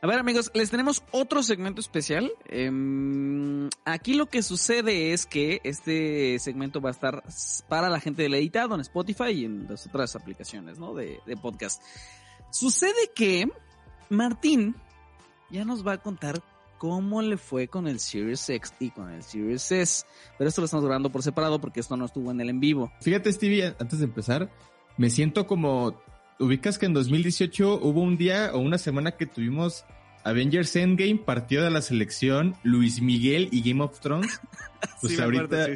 A ver amigos, les tenemos otro segmento especial. Em, aquí lo que sucede es que este segmento va a estar para la gente del editado en Spotify y en las otras aplicaciones, ¿no? De, de podcast. Sucede que Martín ya nos va a contar cómo le fue con el Series X y con el Series S. Pero esto lo estamos grabando por separado porque esto no estuvo en el en vivo. Fíjate Stevie, antes de empezar, me siento como ubicas que en 2018 hubo un día o una semana que tuvimos Avengers Endgame, partido de la selección, Luis Miguel y Game of Thrones. Pues ahorita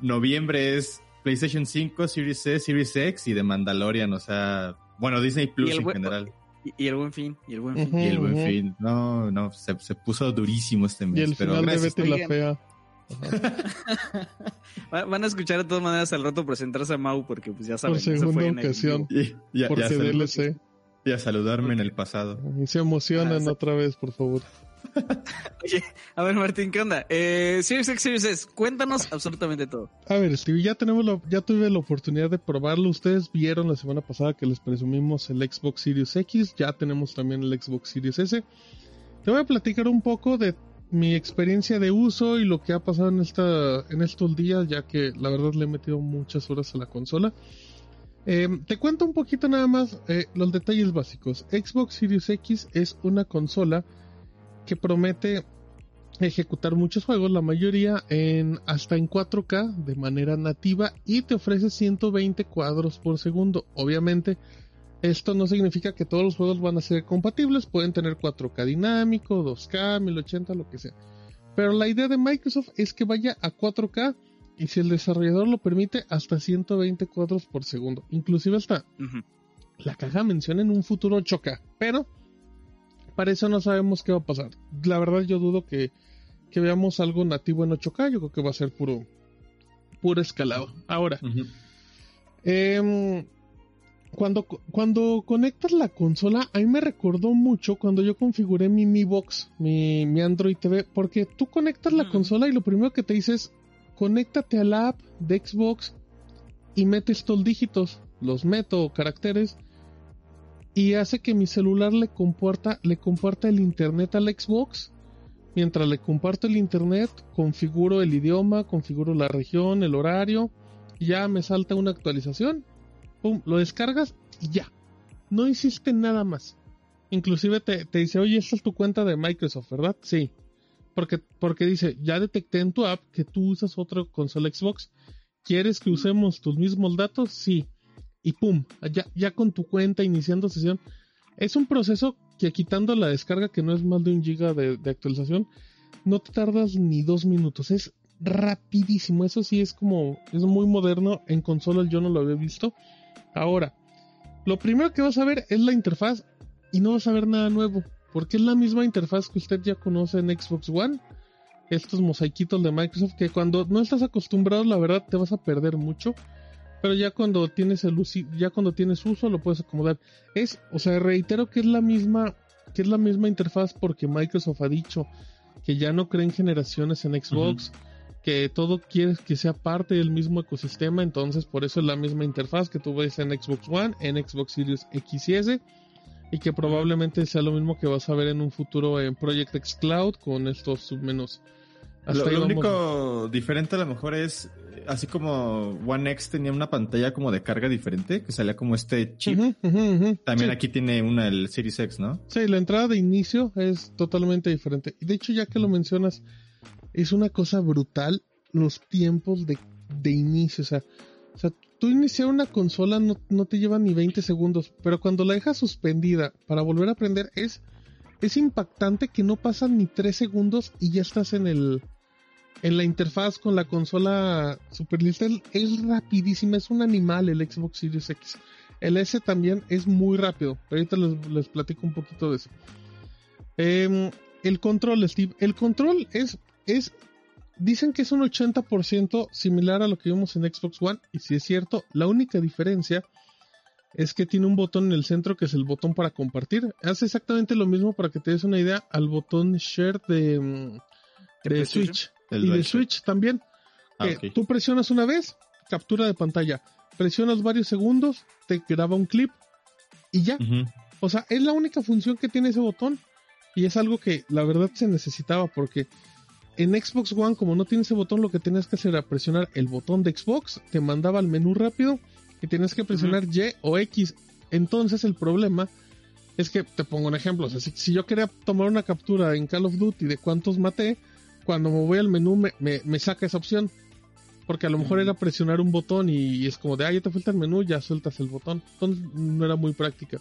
noviembre es PlayStation 5, Series S, Series X y de Mandalorian, o sea, bueno, Disney Plus en general. Y, el buen fin, y el buen fin. y el buen fin. No, no, se, puso durísimo este mes. Y el pero final de Betty la Fea. Van a escuchar de todas maneras al rato presentarse a Mau porque pues ya saben. Por segunda ocasión. Y, ya, por DLC. Y a saludarme en el pasado. Y se emocionan ah, otra vez, por favor. Oye, a ver Martín, ¿qué onda? Eh, Series X, Series S, cuéntanos absolutamente todo. A ver, Steve, ya tenemos ya tuve la oportunidad de probarlo. Ustedes vieron la semana pasada que les presumimos el Xbox Series X, ya tenemos también el Xbox Series S. Te voy a platicar un poco de mi experiencia de uso y lo que ha pasado en, esta, en estos días, ya que la verdad le he metido muchas horas a la consola. Eh, te cuento un poquito nada más eh, los detalles básicos. Xbox Series X es una consola que promete ejecutar muchos juegos, la mayoría en hasta en 4K de manera nativa y te ofrece 120 cuadros por segundo. Obviamente, esto no significa que todos los juegos van a ser compatibles, pueden tener 4K dinámico, 2K, 1080, lo que sea. Pero la idea de Microsoft es que vaya a 4K y si el desarrollador lo permite, hasta 120 cuadros por segundo. Inclusive hasta la caja menciona en un futuro 8K. Pero para eso no sabemos qué va a pasar. La verdad yo dudo que, veamos algo nativo en 8K. Yo creo que va a ser puro, puro escalado. Ahora, cuando, cuando conectas la consola, a mí me recordó mucho cuando yo configuré mi Mi Box, mi, mi Android TV, porque tú conectas la consola y lo primero que te dice es, conéctate a la app de Xbox y metes estos dígitos, los meto caracteres, y hace que mi celular le comporta, le comparta el internet al Xbox. Mientras le comparto el internet, configuro el idioma, configuro la región, el horario, y ya me salta una actualización pum, lo descargas y ya. No hiciste nada más. Inclusive te, dice, oye, esta es tu cuenta de Microsoft, ¿verdad? Sí. Porque, porque dice, ya detecté en tu app que tú usas otro consola Xbox. ¿Quieres que usemos tus mismos datos? Sí. Y pum, ya, ya con tu cuenta iniciando sesión. Es un proceso que quitando la descarga, que no es más de un giga de, de actualización, no te tardas ni dos minutos. Es rapidísimo. Eso sí es como, es muy moderno. En consolas yo no lo había visto. Ahora, lo primero que vas a ver es la interfaz y no vas a ver nada nuevo, porque es la misma interfaz que usted ya conoce en Xbox One. Estos mosaiquitos de Microsoft que cuando no estás acostumbrado, la verdad te vas a perder mucho. Pero ya cuando tienes el ya cuando tienes uso lo puedes acomodar. Es, o sea, reitero que es la misma que es la misma interfaz porque Microsoft ha dicho que ya no creen generaciones en Xbox, que todo quieres que sea parte del mismo ecosistema, entonces por eso es la misma interfaz que tú ves en Xbox One, en Xbox Series X y S, y que probablemente sea lo mismo que vas a ver en un futuro en Project X Cloud con estos submenús. Hasta lo, único diferente a lo mejor es, así como One X tenía una pantalla como de carga diferente, que salía como este chip. También aquí tiene una el Series X, ¿no? Sí, la entrada de inicio es totalmente diferente. Y de hecho, ya que lo mencionas, es una cosa brutal los tiempos de, inicio. O sea, o sea, tú iniciar una consola no, no, te lleva ni 20 segundos, pero cuando la dejas suspendida para volver a aprender es, es impactante que no pasan ni 3 segundos y ya estás en el en la interfaz con la consola Super Little. Es rapidísima, es un animal el Xbox Series X. El S también es muy rápido. Ahorita les, les platico un poquito de eso. Em, el control, Steve. El control es es dicen que es un 80% similar a lo que vimos en Xbox One y si es cierto, la única diferencia es que tiene un botón en el centro que es el botón para compartir. Hace exactamente lo mismo para que te des una idea al botón share de, mm, Switch y de Switch también. Ah, Tú presionas una vez, captura de pantalla. Presionas varios segundos, te graba un clip y ya. O sea, es la única función que tiene ese botón. Y es algo que la verdad se necesitaba porque en Xbox One, como no tiene ese botón, lo que tenías que hacer era presionar el botón de Xbox, te mandaba al menú rápido y tienes que presionar Y o X. Entonces el problema es que, te pongo un ejemplo, si, yo quería tomar una captura en Call of Duty de cuántos maté, cuando me voy al menú me, me, saca esa opción. Porque a lo mejor era presionar un botón y, es como de, ah, ya te falta el menú, ya sueltas el botón. Entonces no era muy práctica.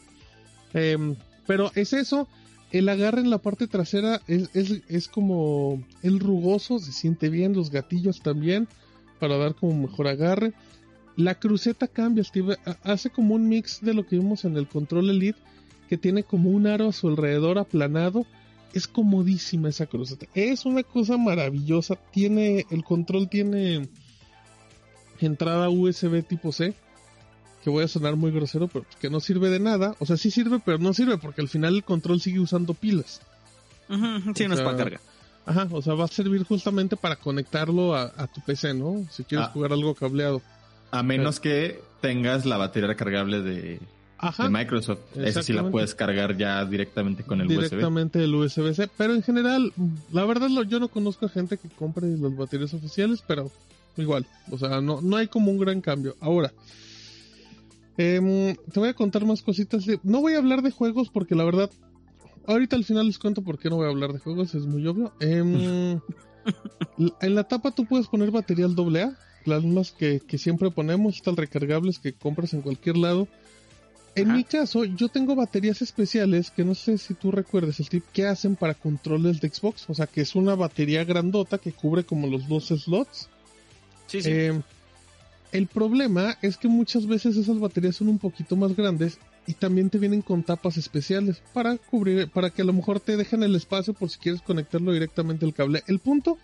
Em, pero es eso, el agarre en la parte trasera es, es, es como el rugoso, se siente bien, los gatillos también, para dar como mejor agarre. La cruceta cambia, Steve, hace como un mix de lo que vimos en el Control Elite, que tiene como un aro a su alrededor aplanado. Es comodísima esa cruceta. Es una cosa maravillosa. Tiene, el control tiene entrada USB tipo C que voy a sonar muy grosero, pero que no sirve de nada. O sea, sí sirve, pero no sirve porque al final el control sigue usando pilas. sí, no es para carga. Ajá, o sea, va a servir justamente para conectarlo a, tu PC, ¿no? Si quieres ah. jugar algo cableado. A menos que tengas la batería recargable de, Microsoft. Esa sí la puedes cargar ya directamente con el USB. Directamente el USB-C. Pero en general, la verdad yo no conozco a gente que compre las baterías oficiales, pero igual. O sea, no, no hay como un gran cambio. Ahora, Em, te voy a contar más cositas. No voy a hablar de juegos porque la verdad, ahorita al final les cuento por qué no voy a hablar de juegos, es muy obvio. Em, en la tapa tú puedes poner material AA, las mismas que, siempre ponemos, estas recargables que compras en cualquier lado. En mi caso, yo tengo baterías especiales que no sé si tú recuerdes el tip que hacen para controles de Xbox. O sea, que es una batería grandota que cubre como los dos slots. Sí, sí. Em, el problema es que muchas veces esas baterías son un poquito más grandes y también te vienen con tapas especiales para cubrir, para que a lo mejor te dejen el espacio por si quieres conectarlo directamente al cable. El punto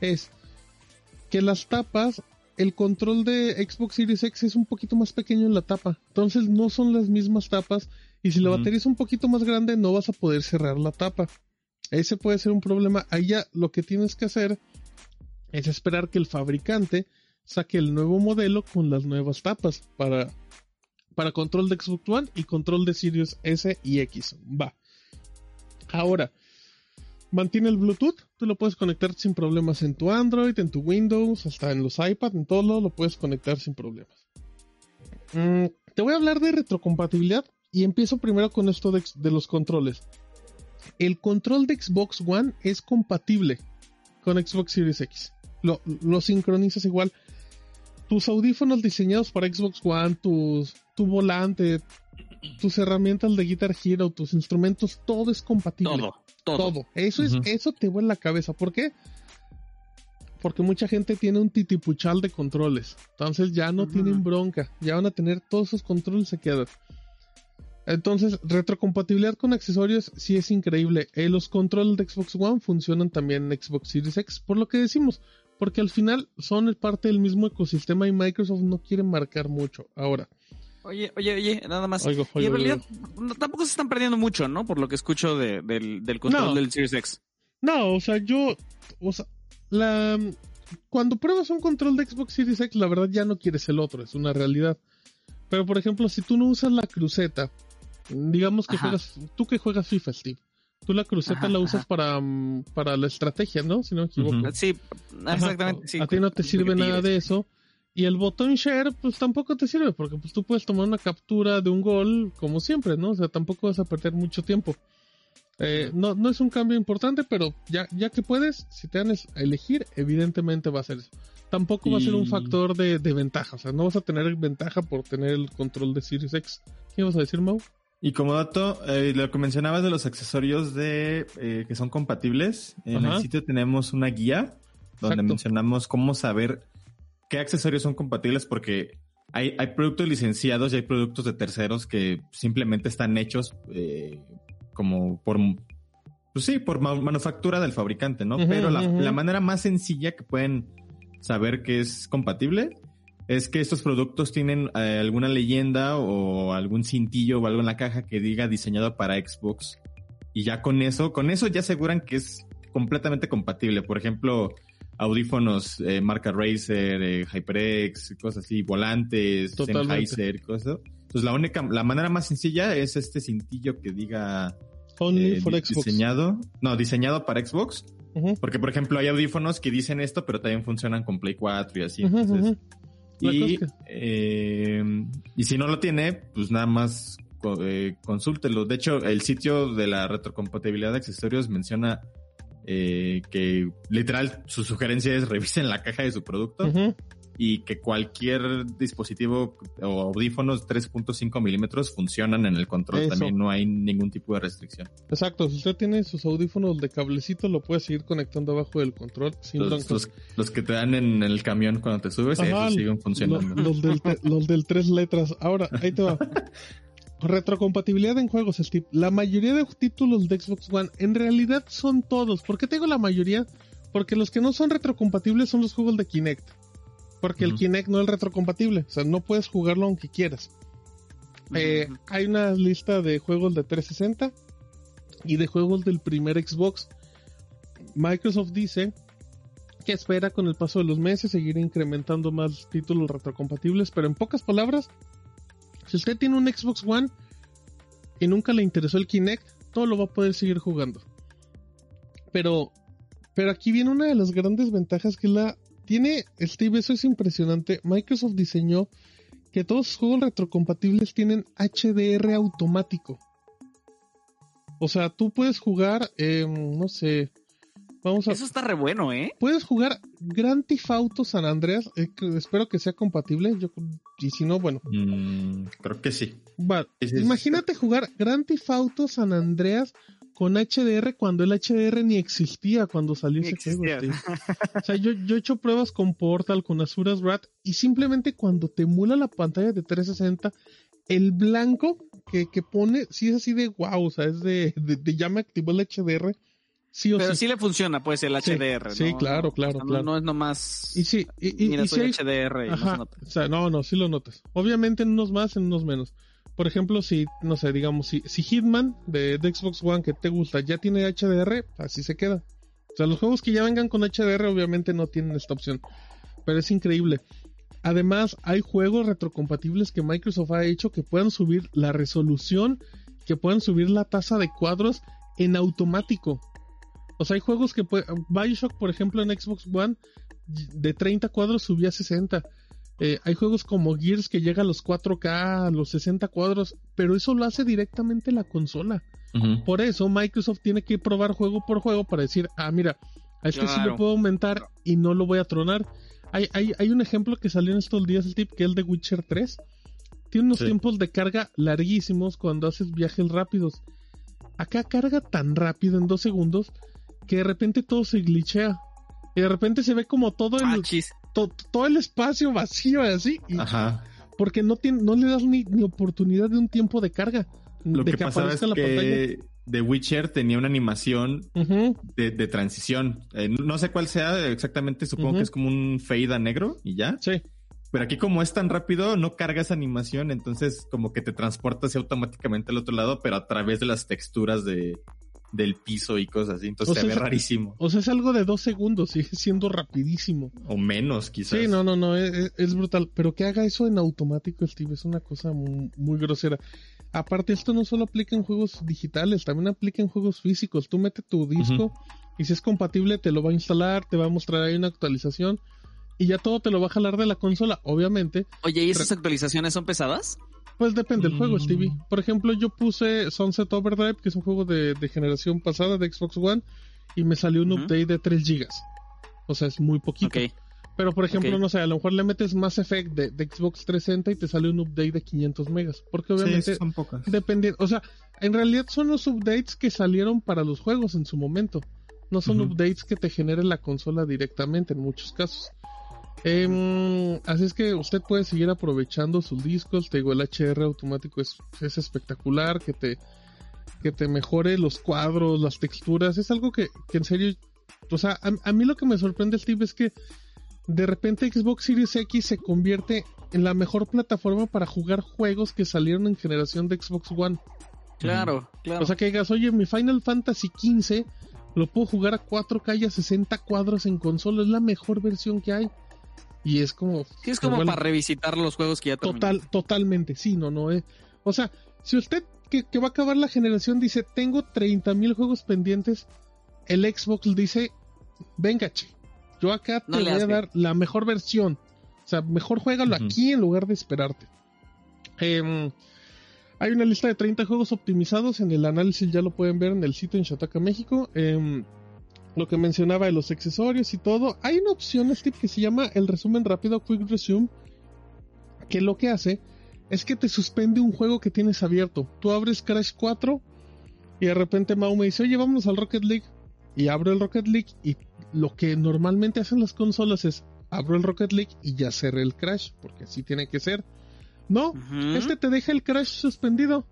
es que las tapas, el control de Xbox Series X es un poquito más pequeño en la tapa, entonces no son las mismas tapas y si la batería es un poquito más grande no vas a poder cerrar la tapa. Ese puede ser un problema. Ahí ya lo que tienes que hacer es esperar que el fabricante saque el nuevo modelo con las nuevas tapas para, para control de Xbox One y control de Sirius S y X. Va. Ahora, mantiene el Bluetooth. Tú lo puedes conectar sin problemas en tu Android, en tu Windows, hasta en los iPad, en todo lo puedes conectar sin problemas. Mm, te voy a hablar de retrocompatibilidad y empiezo primero con esto de, de los controles. El control de Xbox One es compatible con Xbox Series X. Lo, lo sincronizas igual tus audífonos diseñados para Xbox One, tus, tu volante, tus herramientas de Guitar Hero, tus instrumentos, todo es compatible. Todo, todo. Eso es, eso te vuelve la cabeza. ¿Por qué? Porque mucha gente tiene un titipuchal de controles. Entonces ya no tienen bronca. Ya van a tener todos esos controles se quedan. Entonces, retrocompatibilidad con accesorios sí es increíble. Eh, los controles de Xbox One funcionan también en Xbox Series X. Por lo que decimos, porque al final son parte del mismo ecosistema y Microsoft no quiere marcar mucho. Ahora. Oye, oye, oye, nada más. y en realidad tampoco se están perdiendo mucho, ¿no? Por lo que escucho del, del control del Series X. No, o sea, yo, o sea, la, cuando pruebas un control de Xbox Series X, la verdad ya no quieres el otro, es una realidad. Pero por ejemplo, si tú no usas la cruceta, digamos que juegas, tú que juegas FIFA, Steve, Tú la cruceta la usas para, mm, para la estrategia, ¿no? Si no me equivoco. Sí, exactamente. A ti no te sirve nada de eso. Y el botón share, pues tampoco te sirve, porque pues tú puedes tomar una captura de un gol, como siempre, ¿no? O sea, tampoco vas a perder mucho tiempo. Eh, no, no es un cambio importante, pero ya, ya que puedes, si te dan a elegir, evidentemente va a ser eso. Tampoco va a ser un factor de, de, ventaja, o sea, no vas a tener ventaja por tener el control de Series X. ¿Qué vas a decir, Mau? Y como dato, eh, lo que mencionabas de los accesorios de eh, que son compatibles, en el sitio tenemos una guía donde mencionamos cómo saber qué accesorios son compatibles porque hay, hay productos licenciados y hay productos de terceros que simplemente están hechos eh, como por, pues sí, por manufactura del fabricante, ¿no? Pero la, la manera más sencilla que pueden saber que es compatible es que estos productos tienen eh, alguna leyenda o algún cintillo o algo en la caja que diga diseñado para Xbox. Y ya con eso, con eso ya aseguran que es completamente compatible. Por ejemplo, audífonos eh, marca Razer, eh, HyperX, cosas así, volantes, Sennheiser, cosas. Entonces la única, la manera más sencilla es este cintillo que diga Only for Xbox. diseñado, no, diseñado para Xbox, porque por ejemplo hay audífonos que dicen esto, pero también funcionan con Play 4 y así. Y, eh, y si no lo tiene, pues nada más eh, consúltelo. De hecho, el sitio de la retrocompatibilidad de accesorios menciona eh, que literal su sugerencia es revisen la caja de su producto. Y que cualquier dispositivo o audífonos 3.5 milímetros funcionan en el control. Eso. También no hay ningún tipo de restricción. Exacto, si usted tiene sus audífonos de cablecito, lo puede seguir conectando abajo del control sin Los, los- los que te dan en el camión cuando te subes, Ajá, esos siguen funcionando. los del te- los del tres letras. Ahora, ahí te va. Retrocompatibilidad en juegos, Steve. La mayoría de títulos de Xbox One en realidad son todos. ¿Por qué te digo la mayoría? Porque los que no son retrocompatibles son los juegos de Kinect. Porque el. Kinect no es retrocompatible. O sea, no puedes jugarlo aunque quieras. Eh, hay una lista de juegos de 360 y de juegos del primer Xbox. Microsoft dice que espera con el paso de los meses seguir incrementando más títulos retrocompatibles, pero en pocas palabras, si usted tiene un Xbox One y nunca le interesó el Kinect, todo lo va a poder seguir jugando. Pero, pero aquí viene una de las grandes ventajas que la tiene Steve, eso es impresionante. Microsoft diseñó que todos sus juegos retrocompatibles tienen HDR automático. O sea, tú puedes jugar, em, no sé, vamos a... Eso está re bueno, ¿eh? Puedes jugar Grand Theft Auto San Andreas, eh, que espero que sea compatible, yo, y si no, bueno. Mm, creo que. Va, sí. imagínate jugar Grand Theft Auto San Andreas con HDR cuando el HDR ni existía cuando salió Ni ese juego. existía. Steve. O sea, yo, yo he hecho pruebas con Portal, con Asuras Rat, y simplemente cuando te emula la pantalla de 360, el blanco que, que pone, sí es así de wow, o sea, es de, de, de ya me activó el HDR, sí o Pero sí. sí le funciona, pues, el Sí, HDR. sí, ¿no? claro, claro, O sea, no- claro. No, es nomás. Y sí, y, y, Mira, y soy hay- HDR y no se Ajá, nota. o sea, no, no, sí lo notas. Obviamente en unos más, en unos menos. Por ejemplo, si, no sé, digamos, si, Hitman de, de Xbox One que te gusta ya tiene HDR, así se queda. O sea, los juegos que ya vengan con HDR obviamente no tienen esta opción. Pero es increíble. Además, hay juegos retrocompatibles que Microsoft ha hecho que puedan subir la resolución, que puedan subir la tasa de cuadros en automático. O sea, hay juegos que puede, Bioshock, por ejemplo, en Xbox One, de 30 cuadros subía a 60. Eh, hay juegos como Gears que llega a los 4K, a los 60 cuadros, pero eso lo hace directamente la consola. Por eso Microsoft tiene que probar juego por juego para decir, ah, mira, a este sí Claro. lo puedo aumentar y no lo voy a tronar. Hay, hay, hay un ejemplo que salió en estos días, el tip, que es el de Witcher 3. Tiene unos Sí. tiempos de carga larguísimos cuando haces viajes rápidos. Acá carga tan rápido en dos segundos que de repente todo se glitchea. Y de repente se ve como todo el, Ah, chis. To- todo el espacio vacío así. y- Ajá. porque no, tiene, no le das ni, ni oportunidad de un tiempo de carga. Lo de que, pasaba es en la que The Witcher tenía una animación pantalla. De, de transición. Eh, no sé cuál sea exactamente, supongo que es como un fade a negro y ya. Sí. Pero aquí como es tan rápido, no carga esa animación, entonces como que te transportas automáticamente al otro lado, pero a través de las texturas de, del piso y cosas así. Entonces O se sea, ve rarísimo. O sea, es algo de dos segundos, sigue siendo rapidísimo. O menos, quizás. Sí, no, no, no, es, es brutal. Pero que haga eso en automático, Steve, es una cosa muy, muy grosera. Aparte, esto no solo aplica en juegos digitales, también aplica en juegos físicos. Tú mete tu disco y si es compatible, te lo va a instalar, te va a mostrar ahí una actualización y ya todo te lo va a jalar de la consola. Obviamente, Oye, ¿y esas actualizaciones son pesadas? Pues depende del juego. Stevie. Por ejemplo, yo puse Sunset Overdrive, que es un juego de, de generación pasada de Xbox One, y me salió un update de 3 GB. O sea, es muy poquito. Pero por ejemplo, no sé, a lo mejor le metes Mass Effect de, de Xbox 360 y te sale un update de 500 megas. Porque Sí, obviamente, son pocas. dependiendo, o sea, en realidad son los updates que salieron para los juegos en su momento. No son updates que te genere la consola directamente en muchos casos. Em, así es que usted puede seguir aprovechando sus discos. Te digo, el HR automático es, es espectacular. Que te, que te mejore los cuadros, las texturas. Es algo que, que en serio. O sea, a, a mí lo que me sorprende, Steve, es que de repente Xbox Series X se convierte en la mejor plataforma para jugar juegos que salieron en generación de Xbox One. Claro, claro. O sea que digas, oye, mi Final Fantasy XV lo puedo jugar a 4K y a 60 cuadros en consola, es la mejor versión que hay. Y es como... sí, es como igual- para revisitar los juegos que ya. Total, totalmente, sí, no, no es. O sea, si usted que, que va a acabar la generación dice, tengo 30.000 juegos pendientes, el Xbox dice, venga, che, yo acá te No voy a dar la mejor versión. O sea, mejor juégalo aquí en lugar de esperarte. Em, hay una lista de 30 juegos optimizados. En el análisis ya lo pueden ver en el sitio en Shataka México. Em, lo que mencionaba de los accesorios y todo. Hay una opción, Steve, que se llama el resumen rápido, Quick Resume. Que lo que hace es que te suspende un juego que tienes abierto. Tú abres Crash 4 y de repente Mau me dice, oye, vámonos al Rocket League. Y abro el Rocket League y lo que normalmente hacen las consolas es abro el Rocket League y ya cerré el Crash, porque así tiene que ser. No, este te deja el Crash suspendido.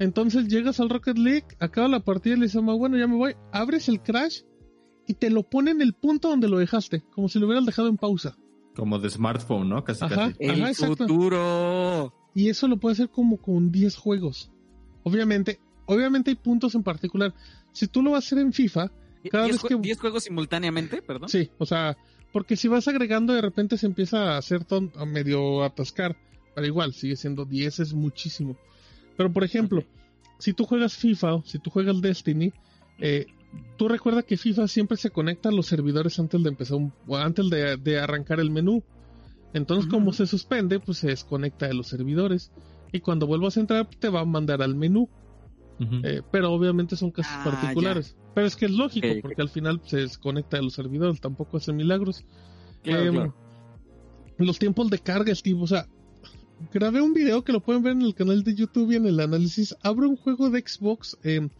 Entonces llegas al Rocket League, acaba la partida y le dices, "Mau, bueno, ya me voy. Abres el Crash y te lo pone en el punto donde lo dejaste, como si lo hubieras dejado en pausa. Como de smartphone, ¿no? Casi, Ajá. casi. El Ajá, futuro. Y eso lo puede hacer como con 10 juegos. Obviamente, obviamente hay puntos en particular. Si tú lo vas a hacer en FIFA, Cada ¿Diez, vez que- jue- diez juegos simultáneamente? Perdón. sí, o sea, porque si vas agregando de repente se empieza a hacer ton- a medio atascar. Pero igual, sigue siendo 10, es muchísimo. Pero por ejemplo, si tú juegas FIFA o si tú juegas Destiny, eh, tú recuerda que FIFA siempre se conecta a los servidores antes de empezar un- o antes de, de arrancar el menú. Entonces, Ujú. como se suspende, pues se desconecta de los servidores. Y cuando vuelvas a entrar, te va a mandar al menú. Eh, pero obviamente son casos Ah, particulares. Pero es que es lógico, porque al final se desconecta de los servidores, tampoco hace milagros. Claro, Em, claro. Los tiempos de carga, Steve, o sea, grabé un video que lo pueden ver en el canal de YouTube y en el análisis. Abro un juego de Xbox, em,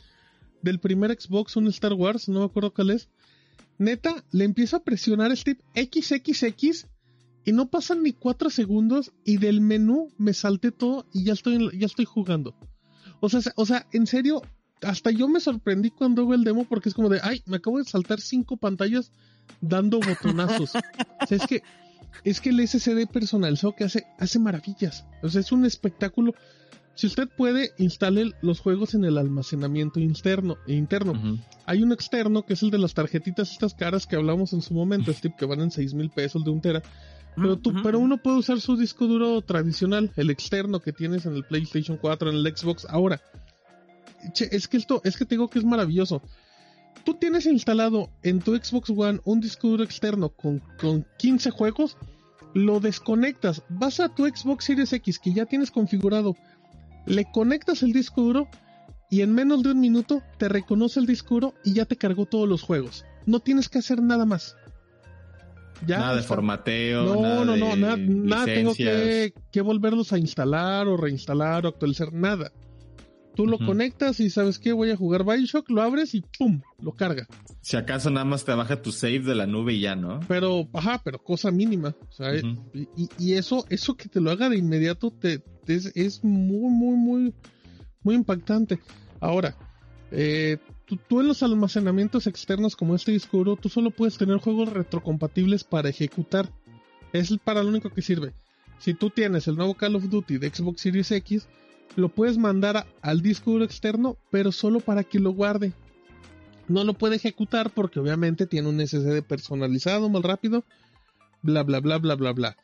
del primer Xbox, un Star Wars, no me acuerdo cuál es. Neta, le empiezo a presionar Steve XXX y no pasan ni cuatro segundos y del menú me salté todo y ya estoy, ya estoy jugando. O sea, o sea, en serio, hasta yo me sorprendí cuando veo el demo porque es como de, ay, me acabo de saltar cinco pantallas dando botonazos. o sea, es que, es que el SSD personalizado que hace, hace maravillas. O sea, es un espectáculo. Si usted puede, instale los juegos en el almacenamiento interno. interno. Ujú. Hay un externo que es el de las tarjetitas estas caras que hablamos en su momento, Steve, que van en 6 mil pesos de un tera. Pero, tú, Ujú. pero uno puede usar su disco duro tradicional, el externo que tienes en el PlayStation 4, en el Xbox. Ahora, che, es que esto, es que te digo que es maravilloso. Tú tienes instalado en tu Xbox One un disco duro externo con, con 15 juegos, lo desconectas, vas a tu Xbox Series X que ya tienes configurado, le conectas el disco duro y en menos de un minuto te reconoce el disco duro y ya te cargó todos los juegos. No tienes que hacer nada más. Ya nada de formateo. No, nada no, de no, nada, nada tengo que, que volverlos a instalar o reinstalar o actualizar, nada. Tú lo conectas y sabes que voy a jugar Bioshock, lo abres y ¡pum! lo carga. Si acaso nada más te baja tu save de la nube y ya, ¿no? Pero, ajá, pero cosa mínima. O sea, Ujú. y, y- y eso, eso que te lo haga de inmediato te, te es, es muy, muy, muy, muy impactante. Ahora, eh, tú, tú en los almacenamientos externos como este disco duro, tú solo puedes tener juegos retrocompatibles para ejecutar. Es para lo único que sirve. Si tú tienes el nuevo Call of Duty de Xbox Series X, lo puedes mandar al disco duro externo, pero solo para que lo guarde. No lo puede ejecutar porque obviamente tiene un SSD personalizado más rápido. Bla, bla, bla, bla, bla, bla.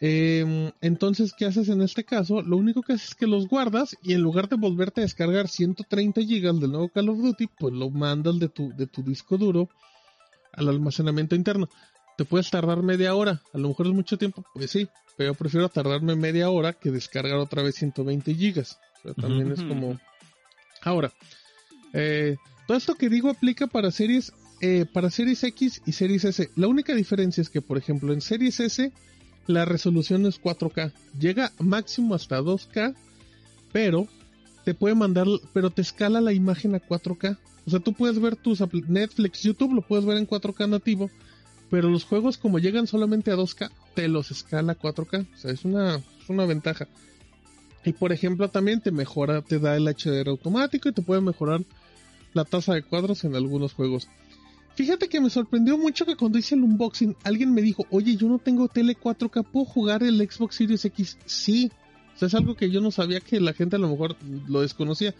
Em, entonces, ¿qué haces en este caso? Lo único que haces es que los guardas y en lugar de volverte a descargar 130 GB del nuevo Call of Duty, pues lo mandas de tu, de tu disco duro al almacenamiento interno. Te puedes tardar media hora, a lo mejor es mucho tiempo, pues sí, pero yo prefiero tardarme media hora que descargar otra vez 120 GB. O sea, también es como... Ahora, eh, todo esto que digo aplica para series, eh, para series X y series S. La única diferencia es que, por ejemplo, en series S la resolución es 4K. Llega máximo hasta 2K, pero te puede mandar, pero te escala la imagen a 4K. O sea, tú puedes ver tus Netflix, YouTube, lo puedes ver en 4K nativo, pero los juegos como llegan solamente a 2K, te los escala a 4K. O sea, es una, es una ventaja. Y por ejemplo, también te mejora, te da el HDR automático y te puede mejorar la tasa de cuadros en algunos juegos. Fíjate que me sorprendió mucho que cuando hice el unboxing, alguien me dijo, oye, yo no tengo tele 4K, ¿puedo jugar el Xbox Series X? Sí. O sea, es algo que yo no sabía que la gente a lo mejor lo desconocía.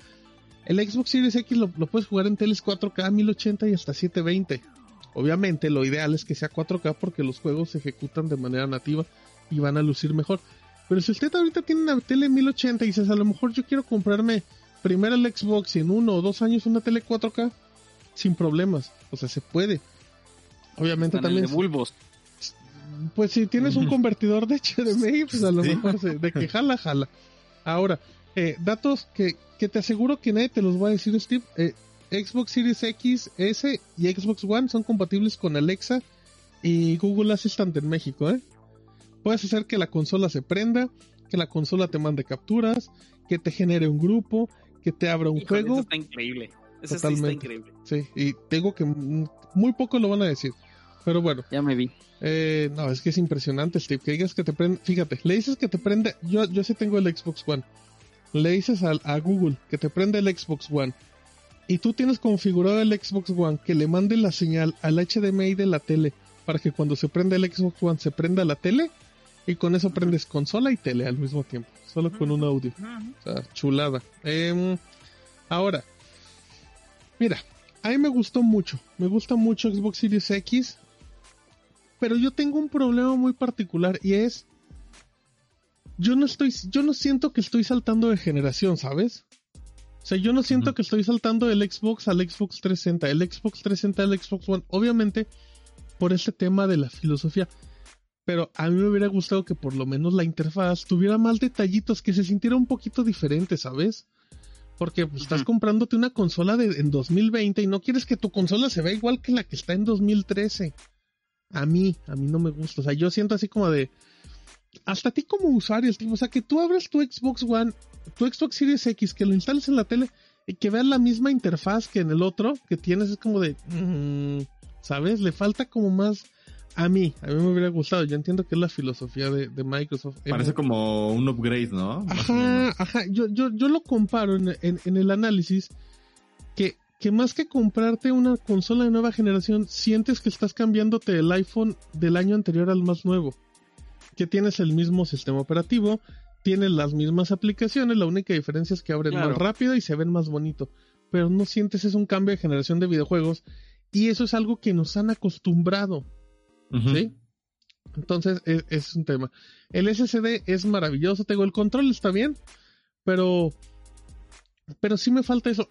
El Xbox Series X lo, puedes jugar en teles 4K, 1080 y hasta 720. Obviamente lo ideal es que sea 4K porque los juegos se ejecutan de manera nativa y van a lucir mejor. Pero si usted ahorita tiene una tele 1080 y dices, a lo mejor yo quiero comprarme primero el Xbox y en uno o dos años una tele 4K, sin problemas. O sea, se puede. Obviamente también. De bulbos. Pues si tienes un convertidor de HDMI, pues a lo mejor de que jala, jala. Ahora, eh, datos que, que, te aseguro que nadie te los va a decir, Steve. Eh, Xbox Series X, S y Xbox One son compatibles con Alexa y Google Assistant en México, ¿eh? Puedes hacer que la consola se prenda, que la consola te mande capturas, que te genere un grupo, que te abra un juego. Eso está increíble. Eso está increíble. Sí, y tengo que muy poco lo van a decir. Pero bueno. Ya me vi. Eh, no, es que es impresionante, Steve. Que digas que te prende. Fíjate, le dices que te prende. Yo, yo sí tengo el Xbox One. Le dices a, a Google que te prende el Xbox One. Y tú tienes configurado el Xbox One que le mande la señal al HDMI de la tele para que cuando se prenda el Xbox One se prenda la tele y con eso prendes consola y tele al mismo tiempo, solo con un audio. O sea, chulada. Em, ahora, mira, a mí me gustó mucho, me gusta mucho Xbox Series X, pero yo tengo un problema muy particular y es yo no estoy yo no siento que estoy saltando de generación, ¿sabes? O sea, yo no siento que estoy saltando del Xbox al Xbox 360, el Xbox 360 al Xbox One, obviamente por ese tema de la filosofía pero a mí me hubiera gustado que por lo menos la interfaz tuviera más detallitos, que se sintiera un poquito diferente, ¿sabes? Porque pues, estás comprándote una consola de, en 2020 y no quieres que tu consola se vea igual que la que está en 2013. A mí, a mí no me gusta. O sea, yo siento así como de... Hasta a ti como usuario, o sea, que tú abras tu Xbox One, tu Xbox Series X, que lo instales en la tele y que veas la misma interfaz que en el otro que tienes, es como de... Mm, ¿Sabes? Le falta como más a mí, a mí me hubiera gustado. Yo entiendo que es la filosofía de, Microsoft. Parece como un upgrade, ¿no? Ajá, ajá. Yo, yo, yo lo comparo en, en, el análisis que, que más que comprarte una consola de nueva generación, sientes que estás cambiándote el iPhone del año anterior al más nuevo. Que tienes el mismo sistema operativo, tienes las mismas aplicaciones, la única diferencia es que abren más rápido y se ven más bonito. Pero no sientes es un cambio de generación de videojuegos. Y eso es algo que nos han acostumbrado ¿Sí? Entonces, es, es, un tema. El SSD es maravilloso, tengo el control, está bien, pero, pero sí me falta eso.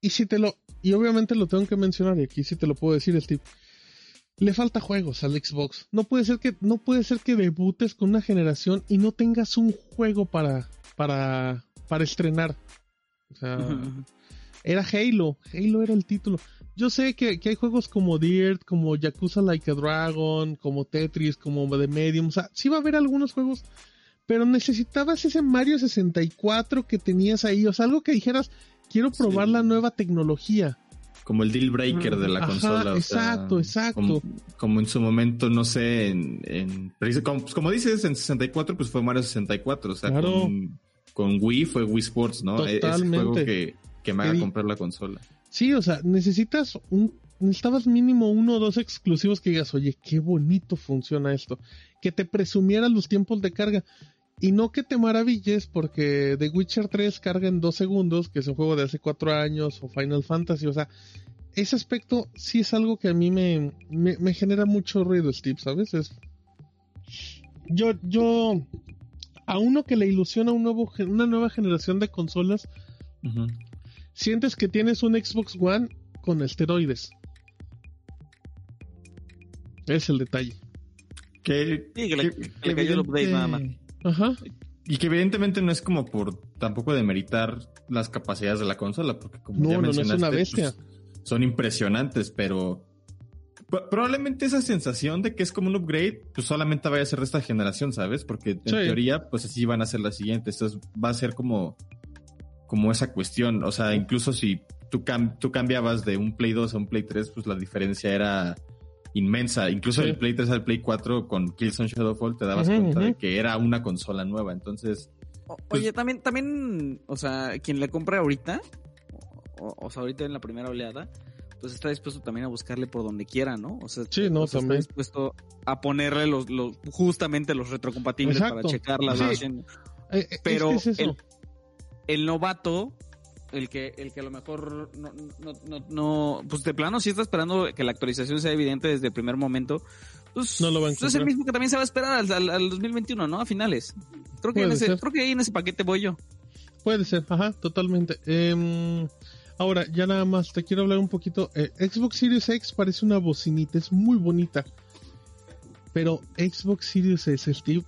Y si te lo, y obviamente lo tengo que mencionar, y aquí sí te lo puedo decir, Steve. Le falta juegos al Xbox. No puede ser que, no puede ser que debutes con una generación y no tengas un juego para, para, para estrenar. O sea, era Halo. Halo era el título. Yo sé que, hay juegos como Dirt, como Yakuza Like a Dragon, como Tetris, como The Medium. O sea, sí va a haber algunos juegos, pero necesitabas ese Mario 64 que tenías ahí. O sea, algo que dijeras, quiero probar la nueva tecnología. Como el deal breaker de la consola. exacto, exacto. Como, en su momento, no sé, en, como, como, dices, en 64 pues fue Mario 64. O sea, con, Wii fue Wii Sports, ¿no? E-, Totalmente. juego que, que me haga comprar la consola. Sí, o sea, necesitas un, necesitabas mínimo uno o dos exclusivos que digas, oye, qué bonito funciona esto. Que te presumieran los tiempos de carga. Y no que te maravilles porque The Witcher 3 carga en dos segundos, que es un juego de hace cuatro años, o Final Fantasy, o sea, ese aspecto sí es algo que a mí me, me, genera mucho ruido, Steve, ¿sabes? Es... Yo, yo, a uno que le ilusiona un nuevo, una nueva generación de consolas, sientes que tienes un Xbox One con esteroides. Es el detalle. Que, sí, que, le, update nada más. Ajá. Y que evidentemente no es como por tampoco demeritar las capacidades de la consola, porque como ya mencionaste, no es una bestia. Pues, son impresionantes, pero probablemente esa sensación de que es como un upgrade, pues solamente vaya a ser de esta generación, ¿sabes? Porque en teoría, pues así van a ser las siguientes. Entonces va a ser como como esa cuestión. O sea, incluso si tú, tú cambiabas de un Play 2 a un Play 3, pues la diferencia era inmensa. Incluso el Play 3 al Play 4 con Killzone Shadowfall te dabas cuenta de que era una consola nueva. Entonces. Pues oye, también, también, o sea, quien le compre ahorita, o, sea, ahorita en la primera oleada, pues está dispuesto también a buscarle por donde quiera, ¿no? O sea, sí, no, está dispuesto a ponerle los, los justamente los retrocompatibles para checar la eh, eh, Pero es el novato, el que, el que a lo mejor no, no, no, no, pues de plano sí está esperando que la actualización sea evidente desde el primer momento, Pues, No lo va a Es el encontrar. mismo que también se va a esperar al, al- al 2021, ¿no? A finales. Creo que, en ese, creo que ahí en ese paquete voy yo. Puede ser, ajá, totalmente. Em, ahora, ya nada más, te quiero hablar un poquito. eh, Xbox Series X parece una bocinita, es muy bonita. Pero Xbox Series S, Steve,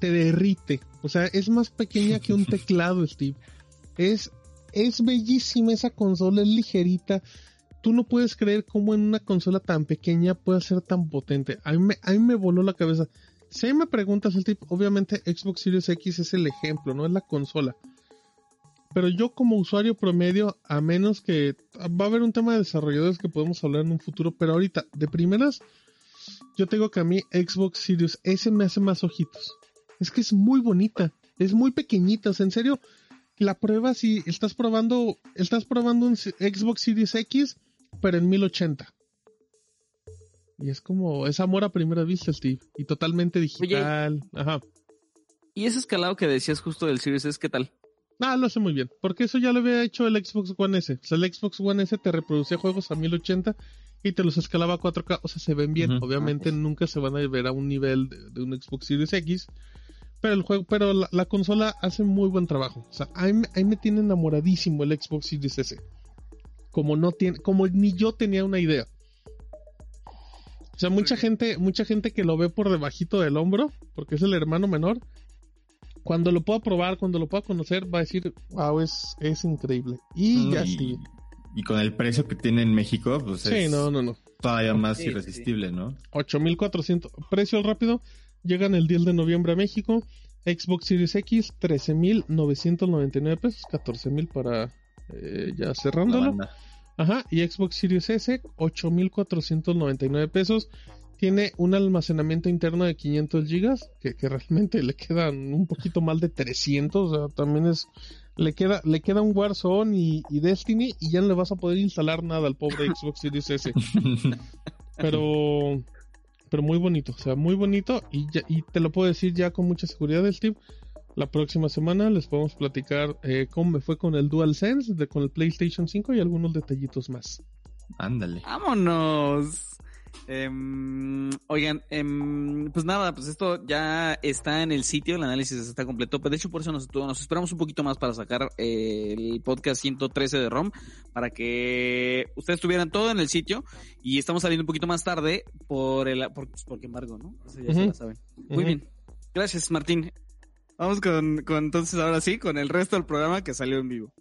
te derrite. O sea, es más pequeña que un teclado, Steve. Es, es bellísima esa consola, es ligerita. Tú no puedes creer cómo en una consola tan pequeña puede ser tan potente. A mí me, voló la cabeza. Si me preguntas el tip, obviamente Xbox Series X es el ejemplo, no es la consola. Pero yo como usuario promedio, a menos que va a haber un tema de desarrolladores que podemos hablar en un futuro, pero ahorita, de primeras, yo tengo que a mí Xbox Series S me hace más ojitos. Es que es muy bonita, es muy pequeñita, o sea, en serio, la prueba si estás probando, estás probando un Xbox Series X, pero en 1080. Y es como, es amor a primera vista, Steve. Y totalmente digital. Ajá. Y ese escalado que decías justo del Series S, ¿qué tal? Ah, lo hace muy bien. Porque eso ya lo había hecho el Xbox One S. O sea, el Xbox One S te reproducía juegos a 1080 y te los escalaba a 4K. O sea, se ven bien. Obviamente nunca se van a ver a un nivel de, de un Xbox Series X. Pero el juego, pero la, la consola hace muy buen trabajo. O sea, ahí, me- ahí me tiene enamoradísimo el Xbox Series S. Como no tiene, como ni yo tenía una idea. O sea, mucha gente, mucha gente que lo ve por debajito del hombro, porque es el hermano menor, cuando lo pueda probar, cuando lo pueda conocer, va a decir, wow, es, es increíble. Y ya y, sí. y con el precio que tiene en México, pues Sí, es no, no, no. todavía más Sí, sí, irresistible, ¿no? 8400. Precio al rápido. Llegan el 10 de noviembre a México. Xbox Series X, 13.999 pesos. 14.000 para eh, ya cerrándolo. Ajá. Y Xbox Series S, 8.499 pesos. Tiene un almacenamiento interno de 500 gigas, que, que realmente le quedan un poquito mal de 300. O sea, también es. Le queda, le queda un Warzone y, y Destiny y ya no le vas a poder instalar nada al pobre Xbox Series S. pero pero muy bonito, o sea, muy bonito y, ya- y te lo puedo decir ya con mucha seguridad, Steve. La próxima semana les podemos platicar eh, cómo me fue con el DualSense, de, con el PlayStation 5 y algunos detallitos más. Ándale. ¡Vámonos! Em, oigan, em, pues nada, pues esto ya está en el sitio, el análisis está completo. Pero de hecho, por eso nos, nos esperamos un poquito más para sacar eh, el podcast 113 de ROM, para que ustedes tuvieran todo en el sitio. Y estamos saliendo un poquito más tarde por el por, pues, porque embargo, ¿no? Eso ya se la saben. Muy bien. Gracias, Martín. Vamos con, con entonces ahora sí, con el resto del programa que salió en vivo.